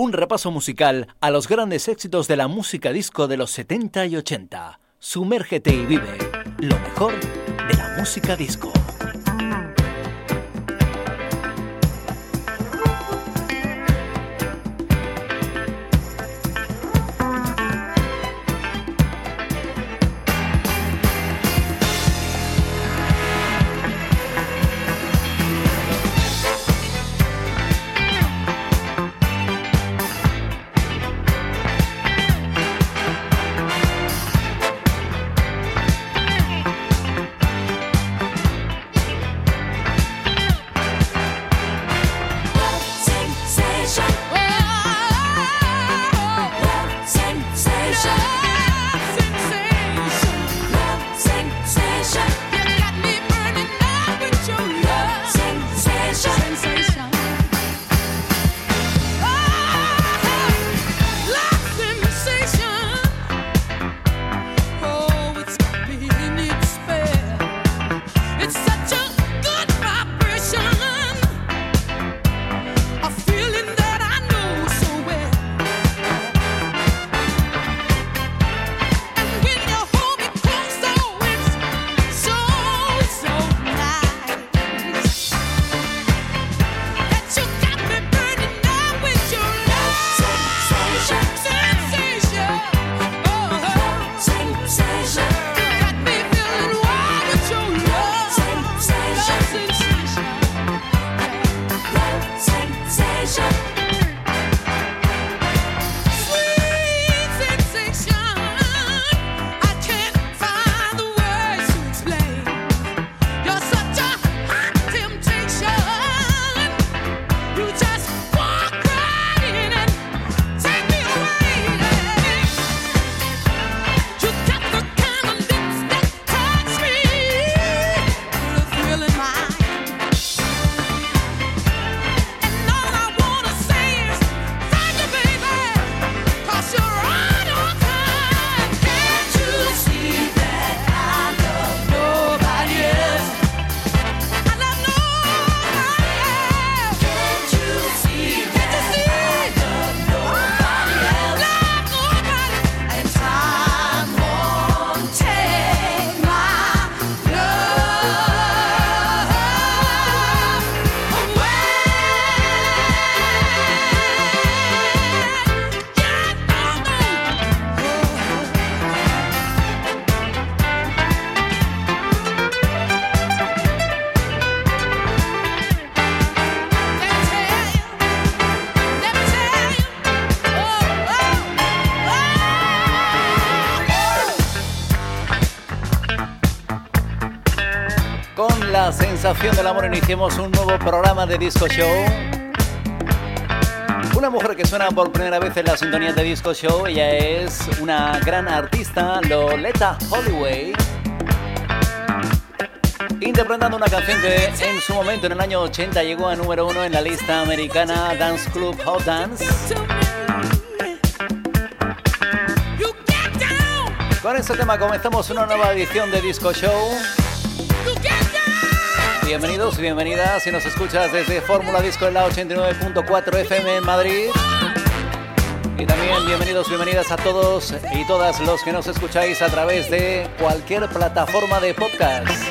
Un repaso musical a los grandes éxitos de la música disco de los 70 y 80. Sumérgete y vive lo mejor de la música disco. Del amor iniciemos un nuevo programa de Disco Show. Una mujer que suena por primera vez en la sintonía de Disco Show, ella es una gran artista, Loleta Holloway. Interpretando una canción que en su momento, en el año 80, llegó a número uno en la lista americana Dance Club Hot Dance. Con este tema comenzamos una nueva edición de Disco Show. Bienvenidos y bienvenidas si nos escuchas desde Fórmula Disco en la 89.4 FM en Madrid. Y también bienvenidos, bienvenidas a todos y todas los que nos escucháis a través de cualquier plataforma de podcast.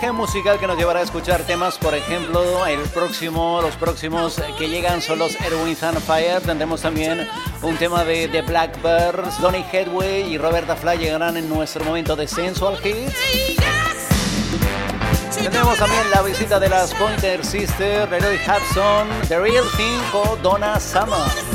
Viaje musical que nos llevará a escuchar temas, por ejemplo, el próximo, los próximos que llegan son los Erwin and Fire. Tendremos también un tema de The Blackbirds, Donny Headway y Roberta Fly llegarán en nuestro momento de Sensual Hits. Tendremos también la visita de las Pointer Sisters, Leroy Hudson, The Real Thing o Donna Summer.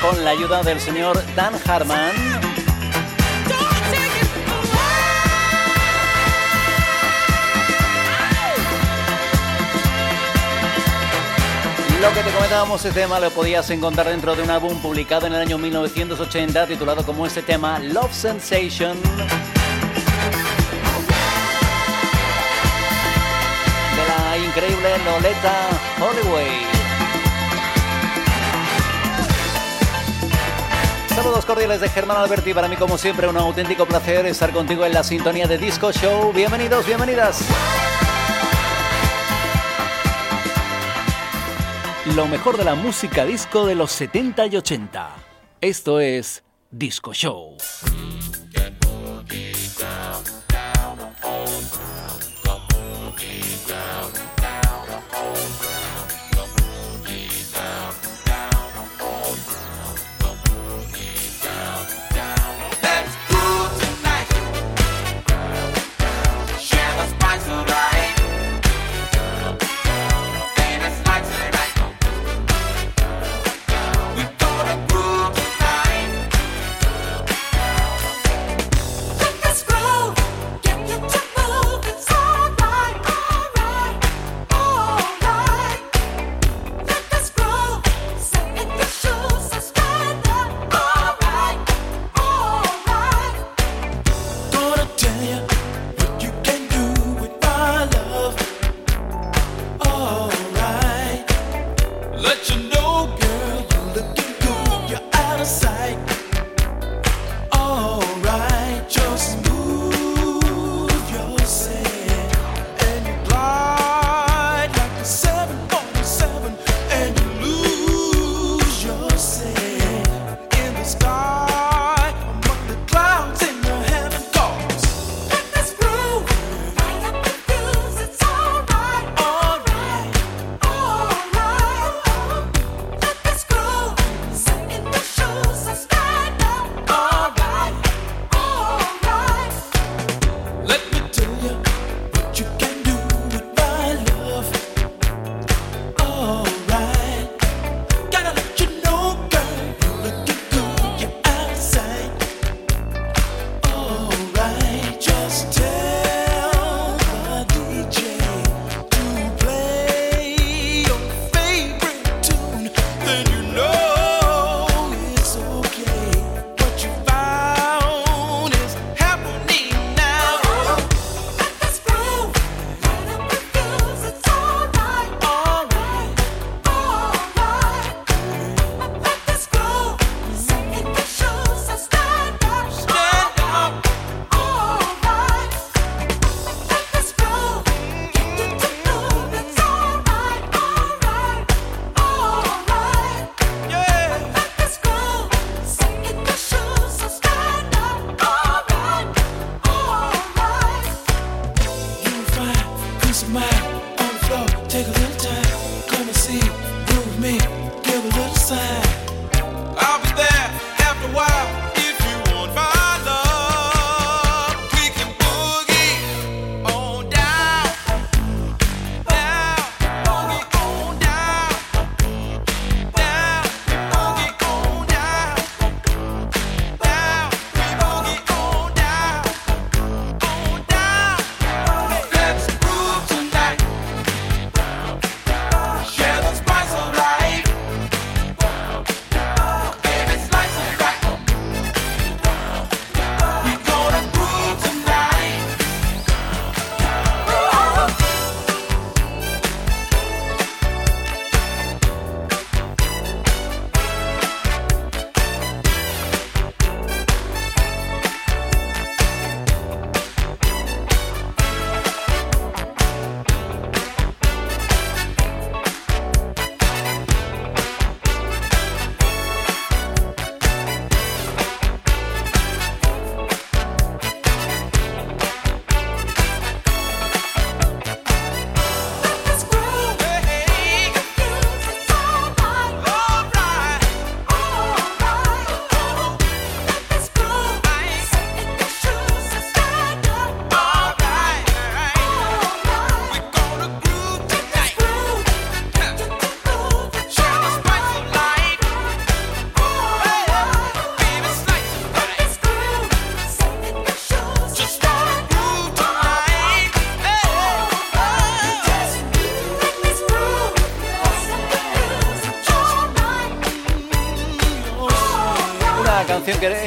Con la ayuda del señor Dan Harman. Lo que te comentábamos, este tema lo podías encontrar dentro de un álbum publicado en el año 1980 titulado como este tema Love Sensation. De la increíble Loleta Holloway. Saludos cordiales de Germán Alberti. Para mí, como siempre, un auténtico placer estar contigo en la sintonía de Disco Show. Bienvenidos, bienvenidas. Lo mejor de la música disco de los 70 y 80. Esto es Disco Show.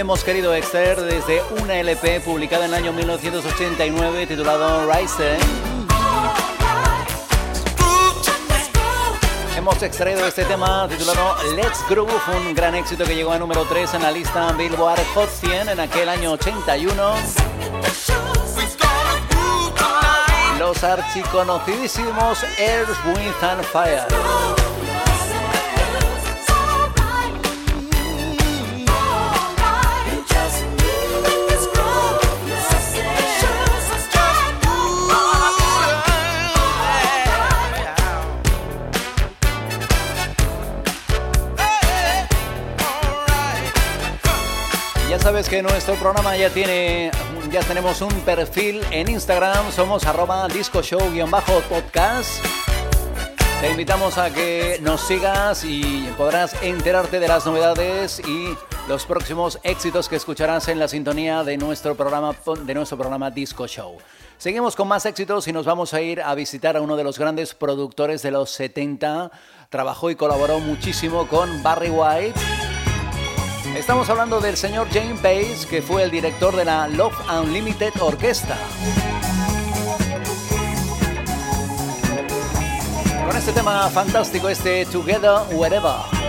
Hemos querido extraer desde una LP publicada en el año 1989 titulado Rise. Hemos extraído este tema titulado Let's Groove, un gran éxito que llegó a número 3 en la lista Billboard Hot 100 en aquel año 81. Los archiconocidísimos Earth, Wind and Fire. Sabes que nuestro programa ya tiene, ya tenemos un perfil en Instagram, somos arroba discoshow-podcast. Te invitamos a que nos sigas y podrás enterarte de las novedades y los próximos éxitos que escucharás en la sintonía de nuestro programa, de nuestro programa Disco Show. Seguimos con más éxitos y nos vamos a ir a visitar a uno de los grandes productores de los 70. Trabajó y colaboró muchísimo con Barry White. Estamos hablando del señor James Bass, que fue el director de la Love Unlimited Orquesta. Con este tema fantástico, este Together Wherever.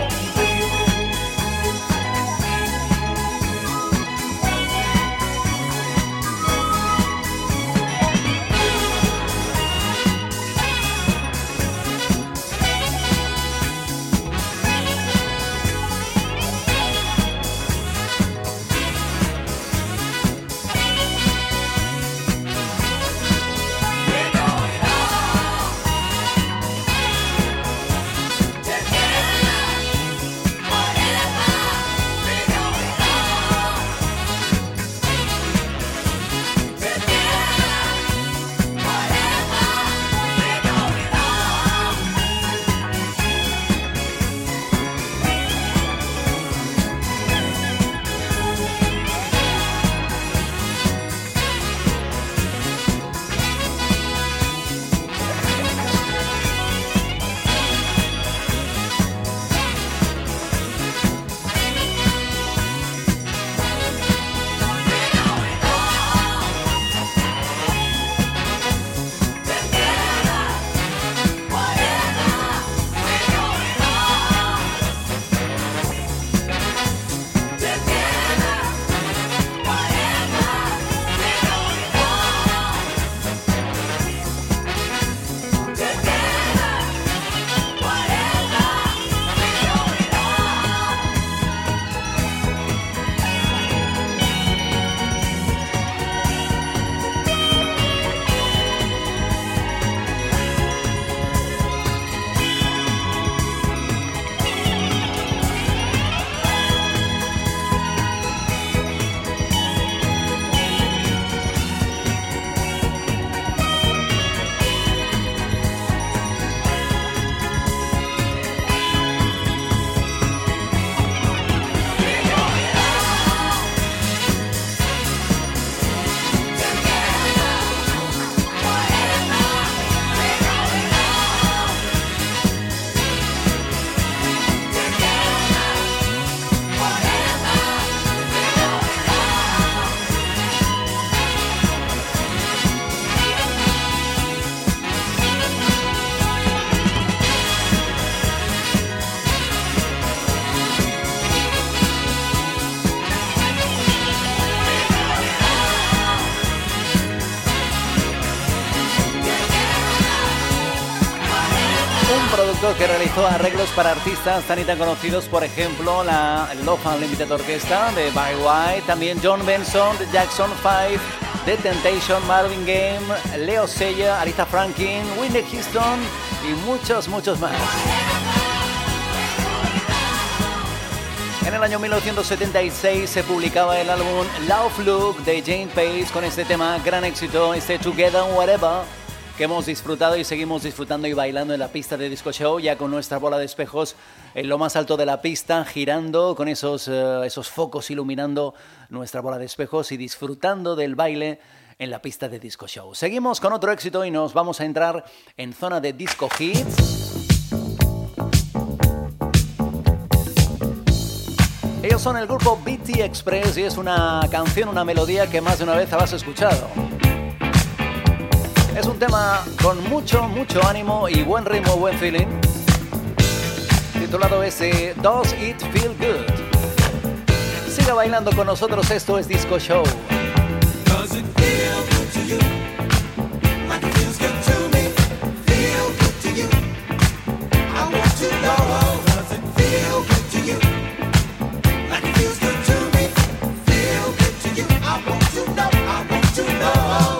Arreglos para artistas tan y tan conocidos, por ejemplo, la Love Unlimited Orquesta de Barry White, también John Benson de Jackson 5, The Temptation, Marvin Game, Leo Sella, Aretha Franklin, Whitney Houston y muchos, muchos más. En el año 1976 se publicaba el álbum Love Look de Jane Pace con este tema, gran éxito, este Together Whatever que hemos disfrutado y seguimos disfrutando y bailando en la pista de Disco Show, ya con nuestra bola de espejos en lo más alto de la pista, girando con esos, eh, esos focos iluminando nuestra bola de espejos y disfrutando del baile en la pista de Disco Show. Seguimos con otro éxito y nos vamos a entrar en zona de Disco Hits. Ellos son el grupo BT Express y es una canción, una melodía que más de una vez habrás escuchado es un tema con mucho, mucho ánimo y buen ritmo, buen feeling. Titulado ese Does It Feel Good. Siga bailando con nosotros, esto es Disco Show. to know.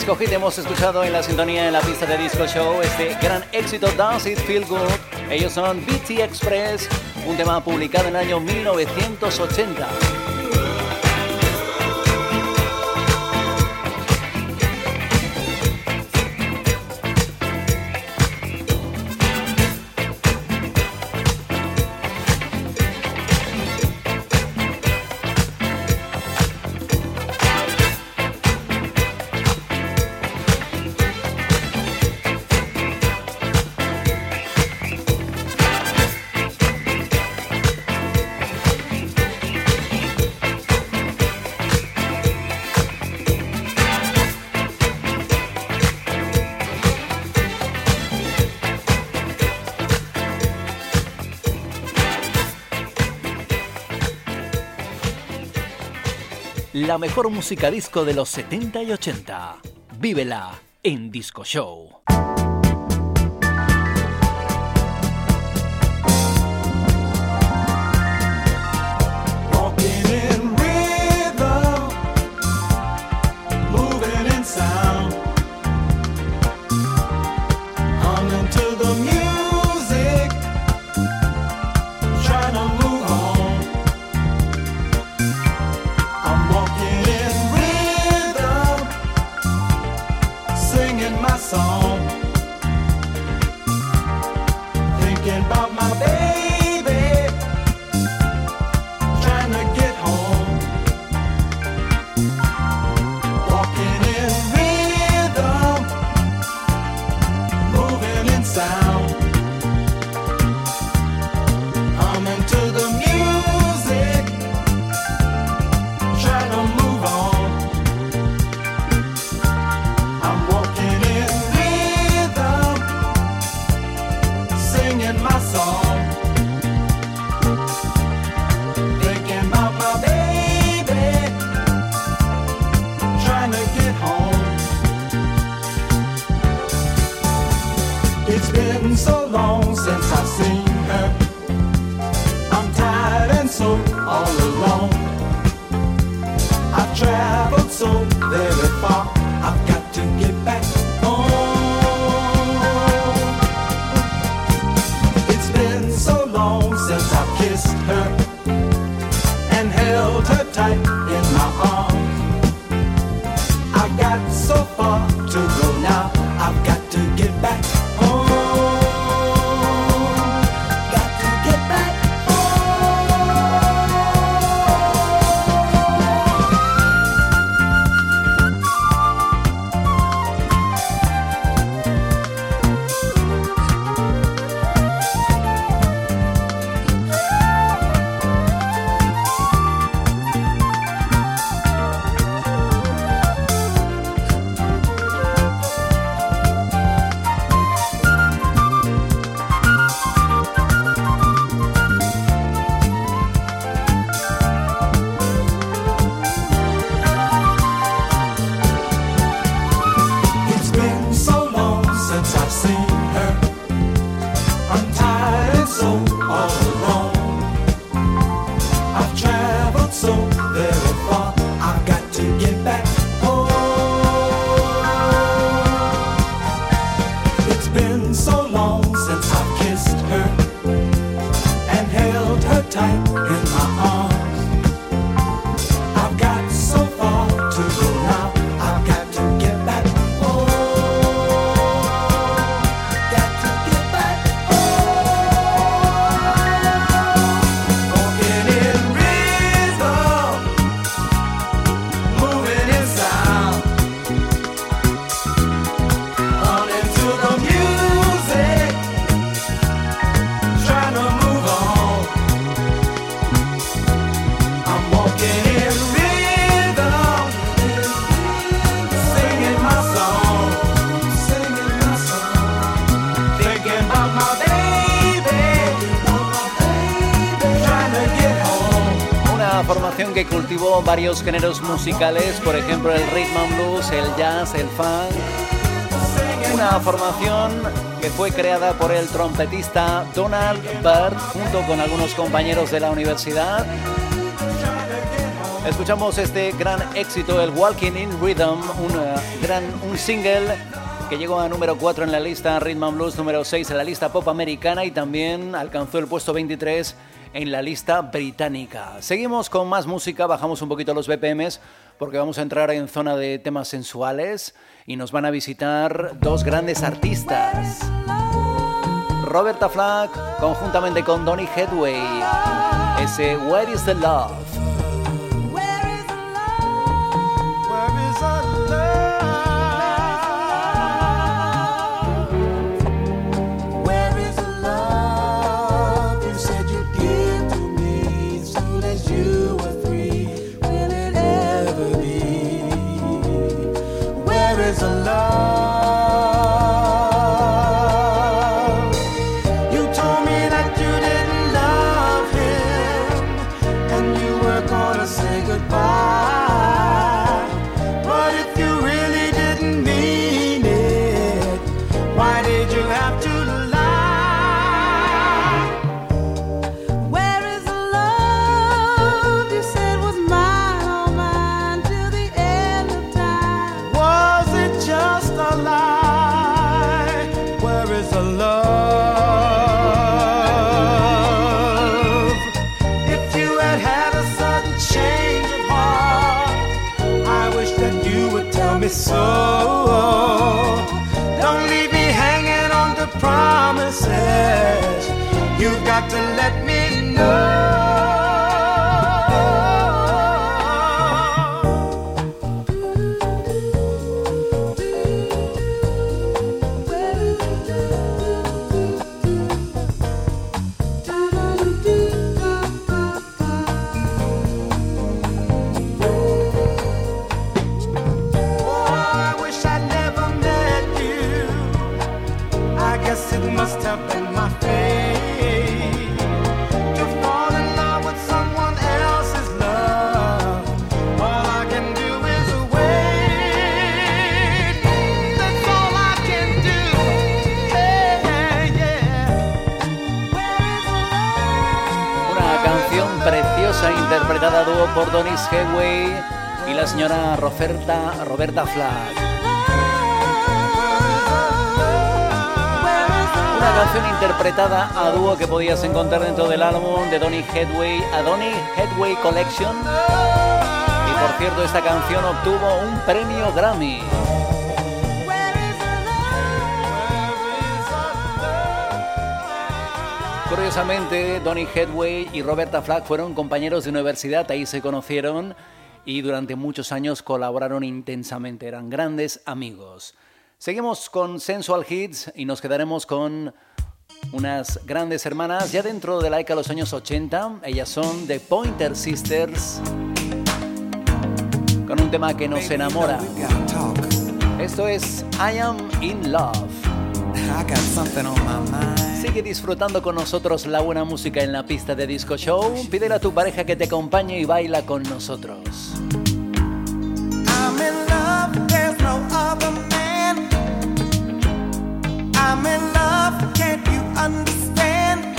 Disco hemos escuchado en la sintonía en la pista de Disco Show este gran éxito Does It Feel Good. Ellos son BT Express, un tema publicado en el año 1980. La mejor música disco de los 70 y 80. Vívela en Disco Show. It's been so long since I've seen her. I'm tired and so all alone. I've traveled so very far. I've got to get back. Varios géneros musicales, por ejemplo el rhythm and blues, el jazz, el funk. Una formación que fue creada por el trompetista Donald Byrd junto con algunos compañeros de la universidad. Escuchamos este gran éxito, el Walking in Rhythm, un, gran, un single que llegó a número 4 en la lista Rhythm and Blues, número 6 en la lista pop americana y también alcanzó el puesto 23 en la lista británica. Seguimos con más música, bajamos un poquito los BPMs porque vamos a entrar en zona de temas sensuales y nos van a visitar dos grandes artistas. Roberta Flack conjuntamente con Donny Headway. Ese Where is the Love? Por Donis Headway y la señora Roberta, Roberta Flack. Una canción interpretada a dúo que podías encontrar dentro del álbum de Donny Headway, a Donny Headway Collection. Y por cierto, esta canción obtuvo un premio Grammy. Curiosamente, Donny Headway y Roberta Flack fueron compañeros de universidad, ahí se conocieron y durante muchos años colaboraron intensamente, eran grandes amigos. Seguimos con Sensual Hits y nos quedaremos con unas grandes hermanas ya dentro de la década de los años 80. Ellas son The Pointer Sisters con un tema que nos enamora. Esto es I Am in Love. Sigue disfrutando con nosotros la buena música en la pista de Disco Show. Pídele a tu pareja que te acompañe y baila con nosotros. I'm in love, there's no other man. I'm in love, can't you understand?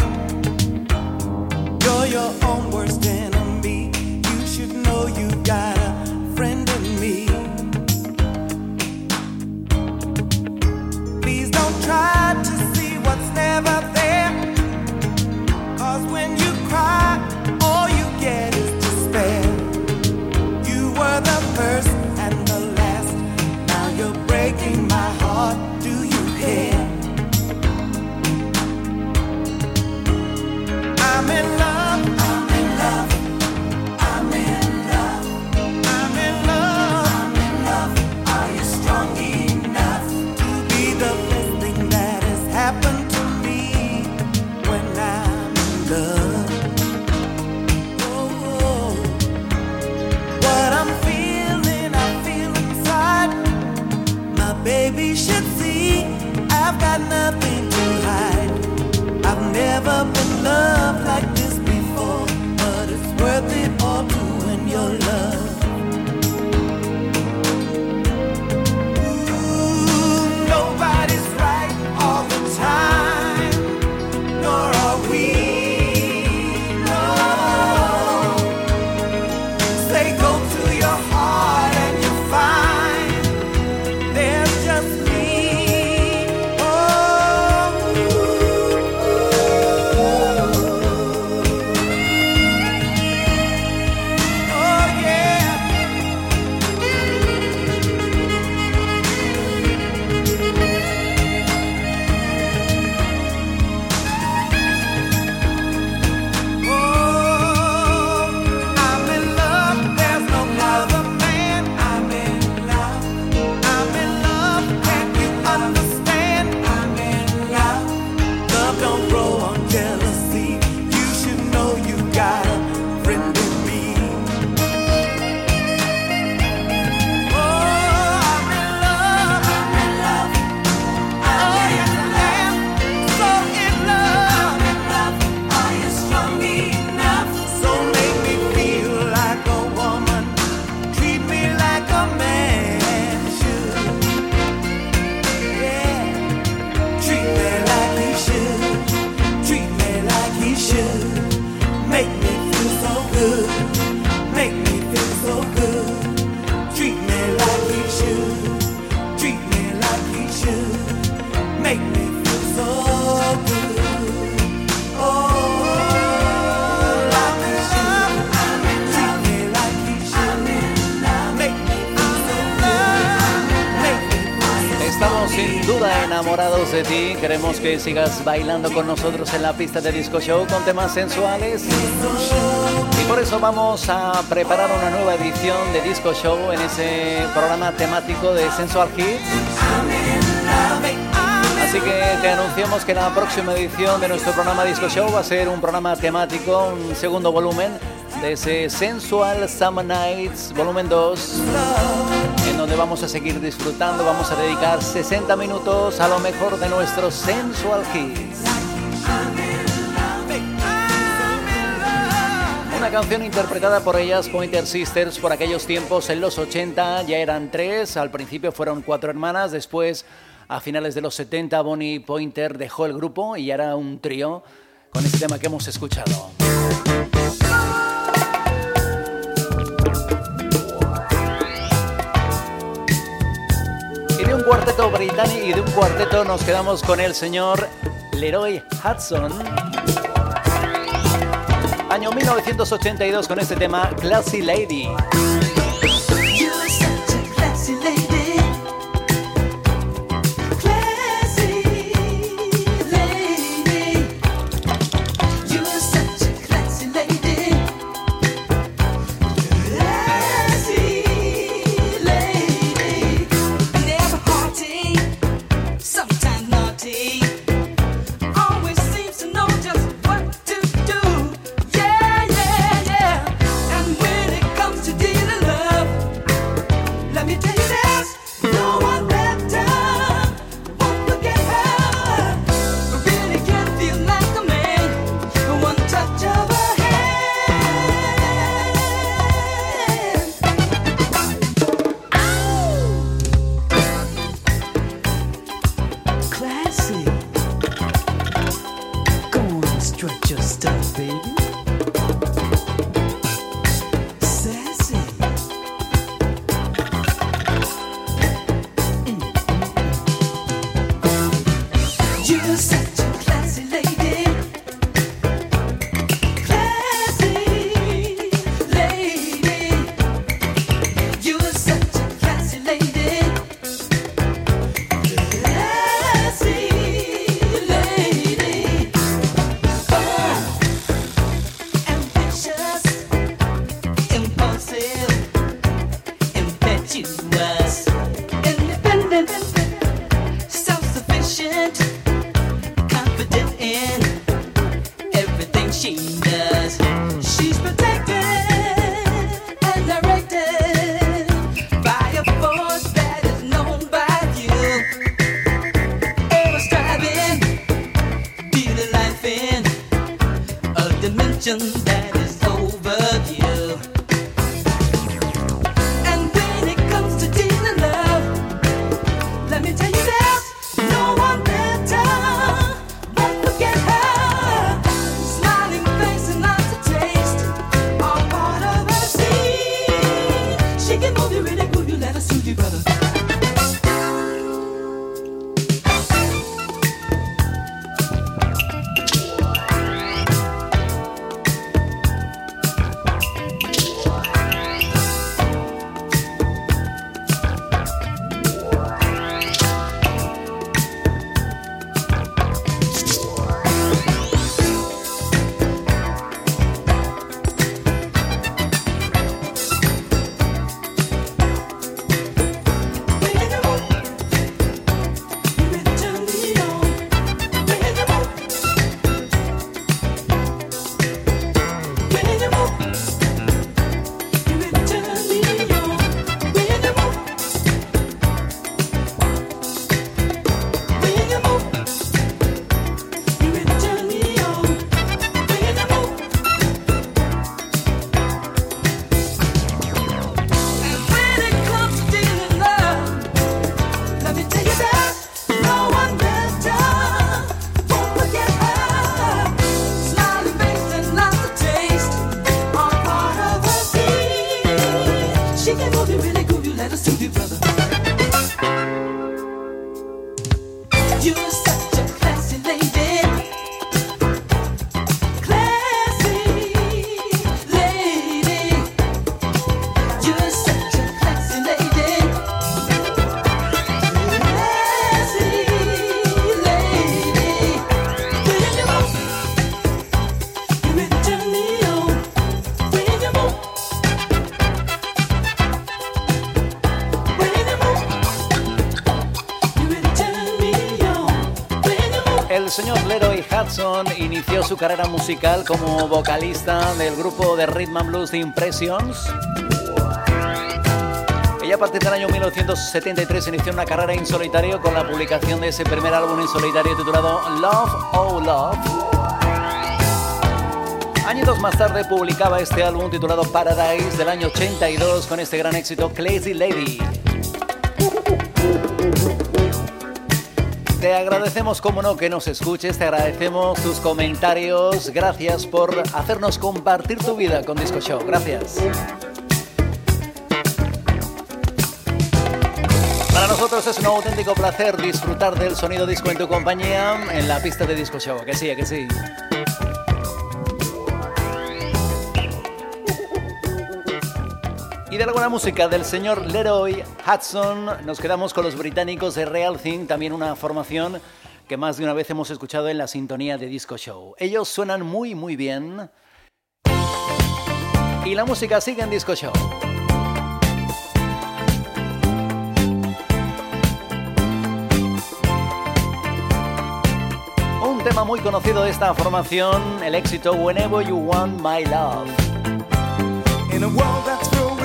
You're your own worst enemy. You should know you got a friend in me. Please don't try to never que sigas bailando con nosotros en la pista de Disco Show con temas sensuales. Y por eso vamos a preparar una nueva edición de Disco Show en ese programa temático de Sensual Hits. Así que te anunciamos que la próxima edición de nuestro programa Disco Show va a ser un programa temático, un segundo volumen de ese Sensual Summer Nights, volumen 2, en donde vamos a seguir disfrutando, vamos a dedicar 60 minutos a lo mejor de nuestros Sensual Hits. Una canción interpretada por ellas, Pointer Sisters, por aquellos tiempos en los 80, ya eran tres, al principio fueron cuatro hermanas, después a finales de los 70 Bonnie Pointer dejó el grupo y era un trío con este tema que hemos escuchado. Cuarteto británico y de un cuarteto nos quedamos con el señor Leroy Hudson. Año 1982 con este tema Classy Lady. Inició su carrera musical como vocalista del grupo de Rhythm and Blues The Impressions. Ella a partir del año 1973 inició una carrera en solitario con la publicación de ese primer álbum en solitario titulado Love Oh Love. Años más tarde publicaba este álbum titulado Paradise del año 82 con este gran éxito Crazy Lady. Te agradecemos, como no, que nos escuches, te agradecemos tus comentarios, gracias por hacernos compartir tu vida con Disco Show, gracias. Para nosotros es un auténtico placer disfrutar del sonido disco en tu compañía en la pista de Disco Show, que sí, que sí. Y de la buena música del señor Leroy Hudson, nos quedamos con los británicos de Real Thing, también una formación que más de una vez hemos escuchado en la sintonía de Disco Show. Ellos suenan muy, muy bien. Y la música sigue en Disco Show. Un tema muy conocido de esta formación, el éxito Whenever You Want My Love.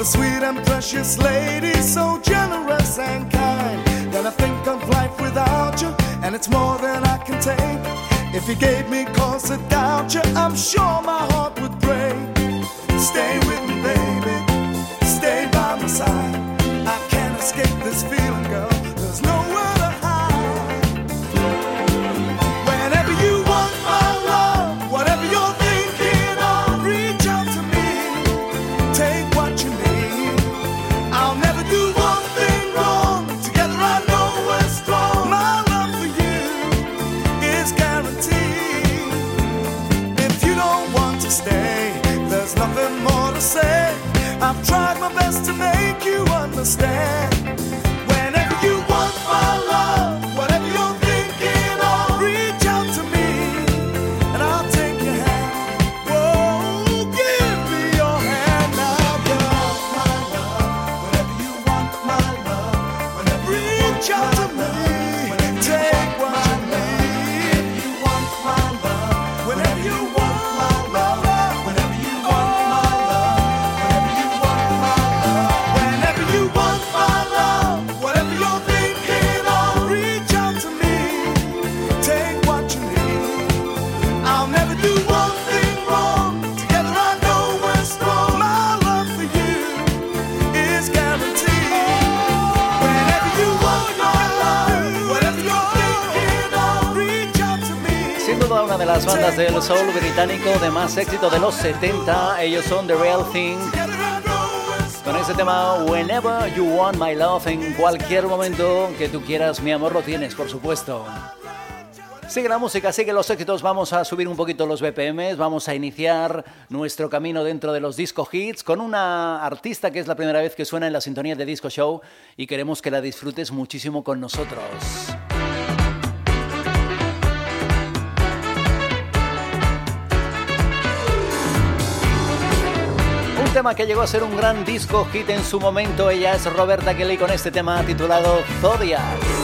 a sweet and precious lady, so generous and kind. Then I think of life without you, and it's more than I can take. If you gave me cause to doubt you, I'm sure my heart would break. Stay with me, baby. Stay by my side. I can't escape this feeling, understand. Soul británico de más éxito de los 70, ellos son The Real Thing. Con ese tema Whenever You Want My Love, en cualquier momento que tú quieras, mi amor, lo tienes, por supuesto. Sigue la música, sigue los éxitos, vamos a subir un poquito los BPMs, vamos a iniciar nuestro camino dentro de los disco hits con una artista que es la primera vez que suena en la sintonía de Disco Show y queremos que la disfrutes muchísimo con nosotros. Tema que llegó a ser un gran disco hit en su momento, ella es Roberta Kelly con este tema titulado Zodiac.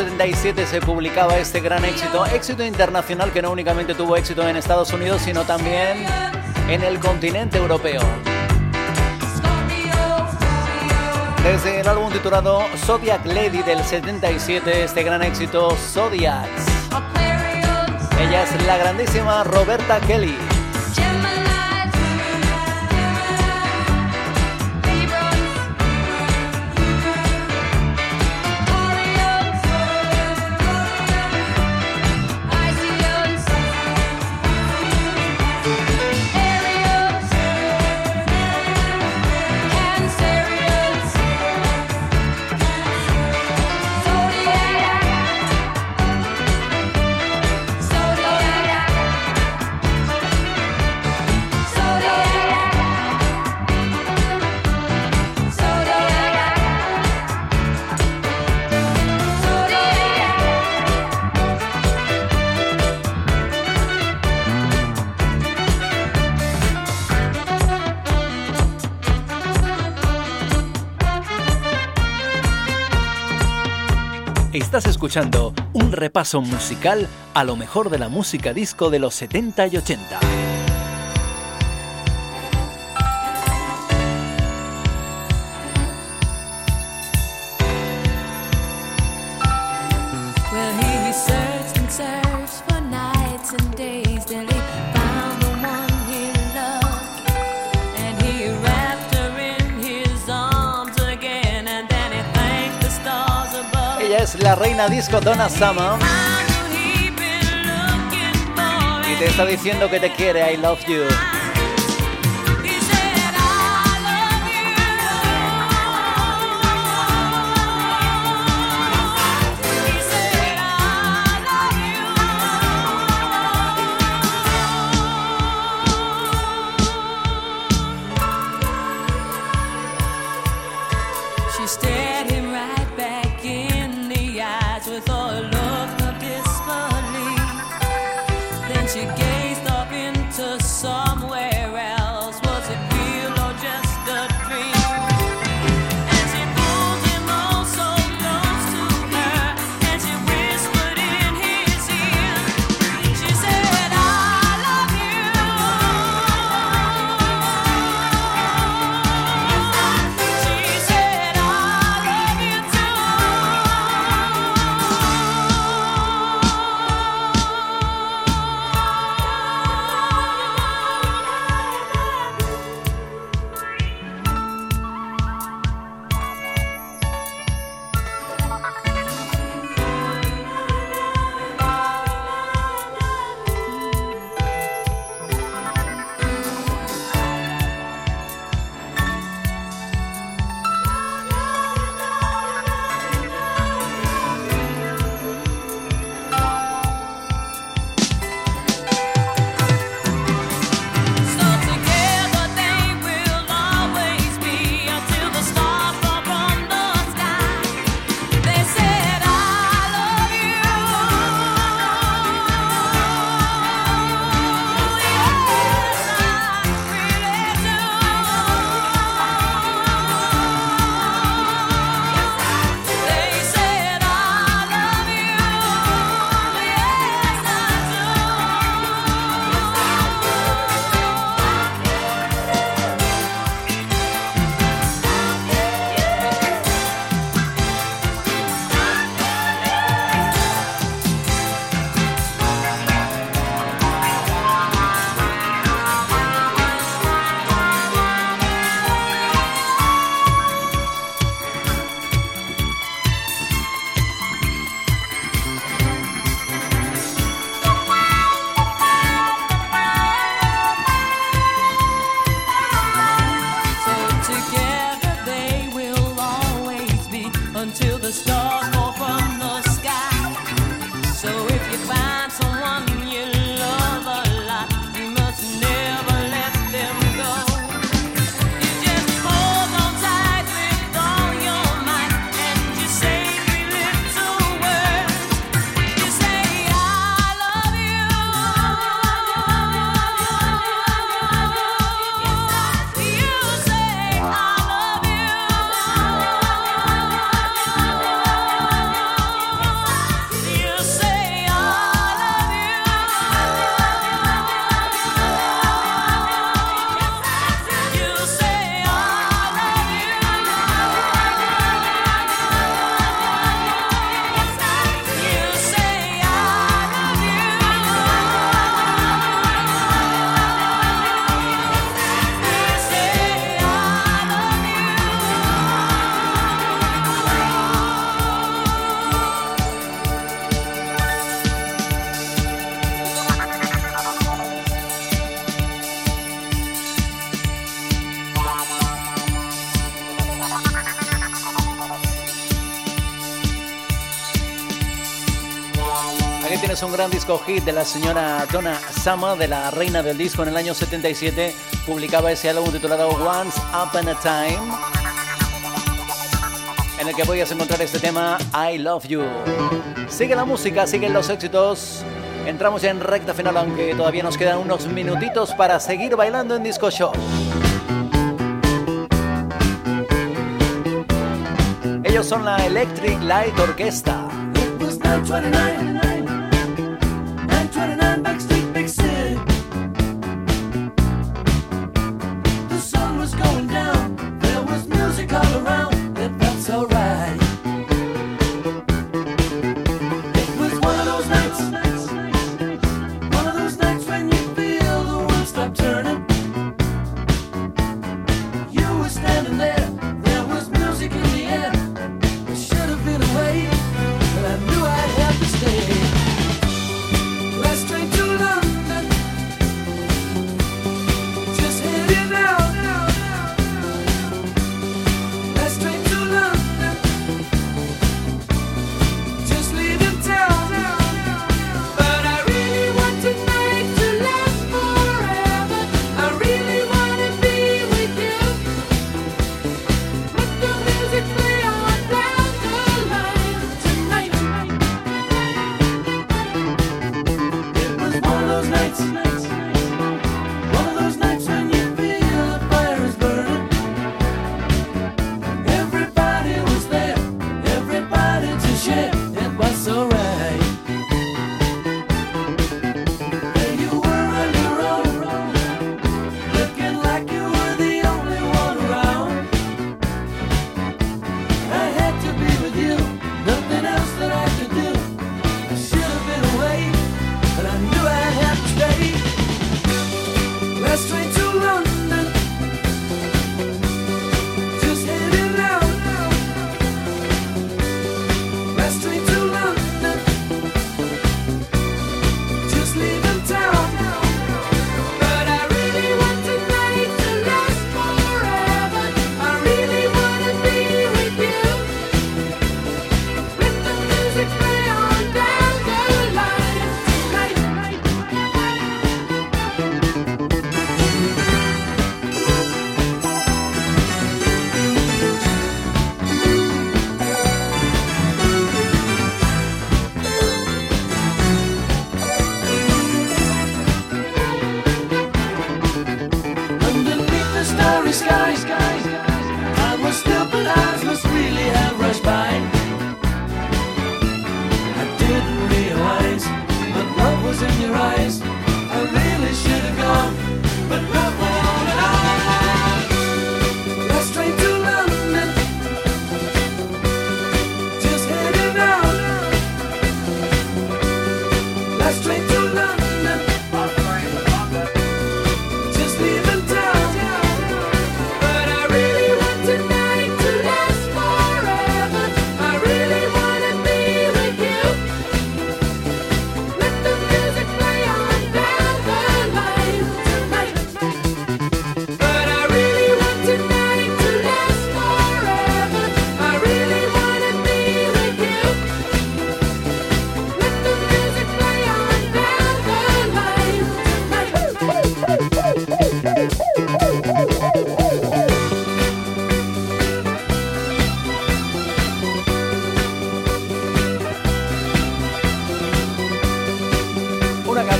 1977 se publicaba este gran éxito, éxito internacional que no únicamente tuvo éxito en Estados Unidos, sino también en el continente europeo. Desde el álbum titulado Zodiac Lady del 77, este gran éxito Zodiacs. Ella es la grandísima Roberta Kelly. Escuchando un repaso musical a lo mejor de la música disco de los 70 y 80. La disco Donna Summer. Y te está diciendo que te quiere, I love you. Gran disco hit de la señora Donna Summer, de la reina del disco en el año 77. Publicaba ese álbum titulado Once Upon a Time, en el que podías encontrar este tema I Love You. Sigue la música, siguen los éxitos. Entramos ya en recta final, aunque todavía nos quedan unos minutitos para seguir bailando en Disco Show. Ellos son la Electric Light next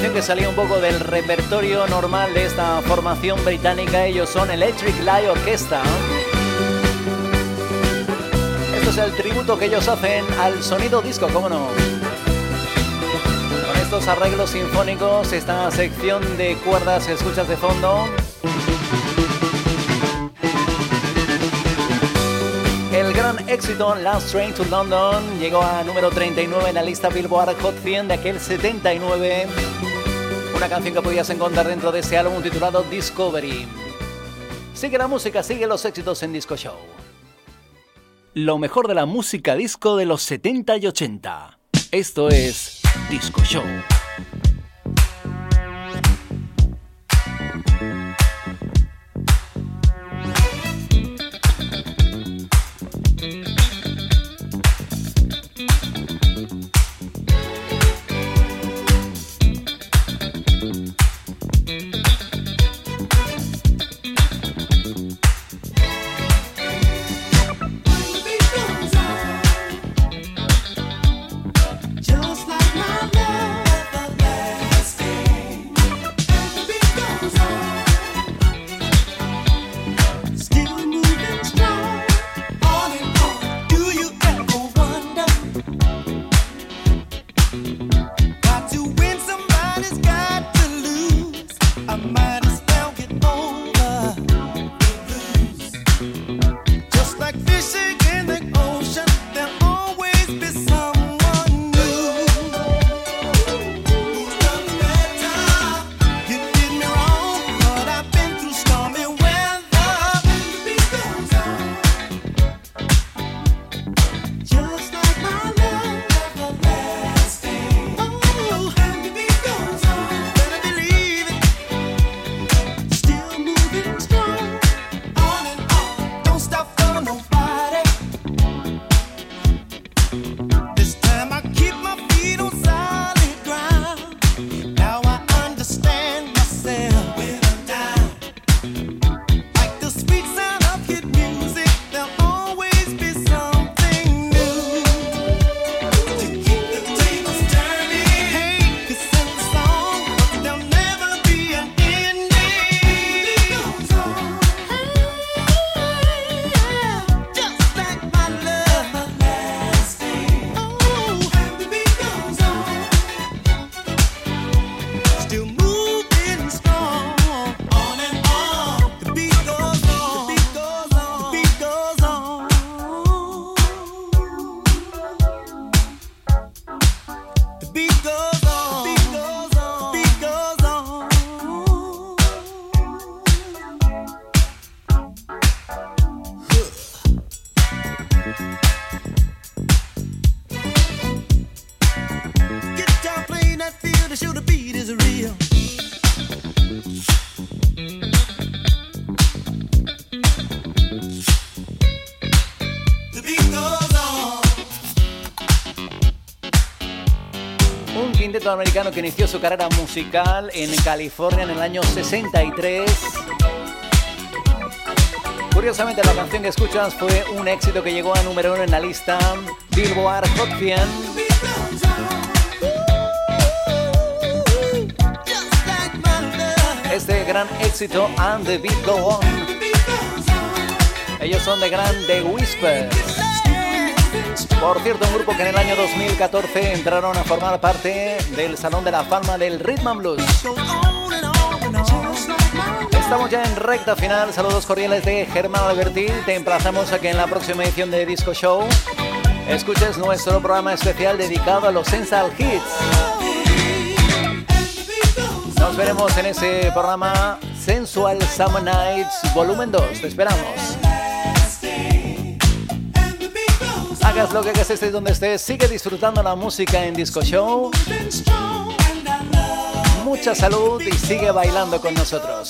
Orchestra. salía un poco del repertorio normal de esta formación británica. Ellos son Electric Light Orchestra. Esto es el tributo que ellos hacen al sonido disco, ¿cómo no? Con estos arreglos sinfónicos, esta sección de cuerdas escuchas de fondo. El gran éxito Last Train to London llegó a número 39 en la lista Billboard Hot 100 de aquel 79 una canción que podías encontrar dentro de ese álbum titulado Discovery. Sigue la música, sigue los éxitos en Disco Show. Lo mejor de la música disco de los 70 y 80. Esto es Disco Show. Un quinteto americano que inició su carrera musical en California en el año 63. Curiosamente la canción que escuchas fue un éxito que llegó a número uno en la lista Billboard Hot 100. Este gran éxito And the Beat Go On. Ellos son de gran The Whispers. Por cierto, un grupo que en el año 2014 entraron a formar parte del Salón de la Fama del Rhythm Blues. Estamos ya en recta final. Saludos cordiales de Germán Alberti. Te emplazamos a que en la próxima edición de Disco Show escuches nuestro programa especial dedicado a los Sensual Hits. Nos veremos en ese programa Sensual Summer Nights Volumen 2. Te esperamos. Hagas lo que hagas, estés donde estés, sigue disfrutando la música en Disco Show. Mucha salud y sigue bailando con nosotros.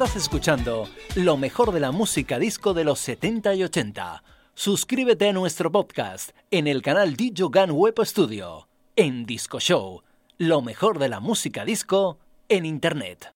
Estás escuchando lo mejor de la música disco de los 70 y 80. Suscríbete a nuestro podcast en el canal Dijogan Web Studio, en Disco Show, lo mejor de la música disco en Internet.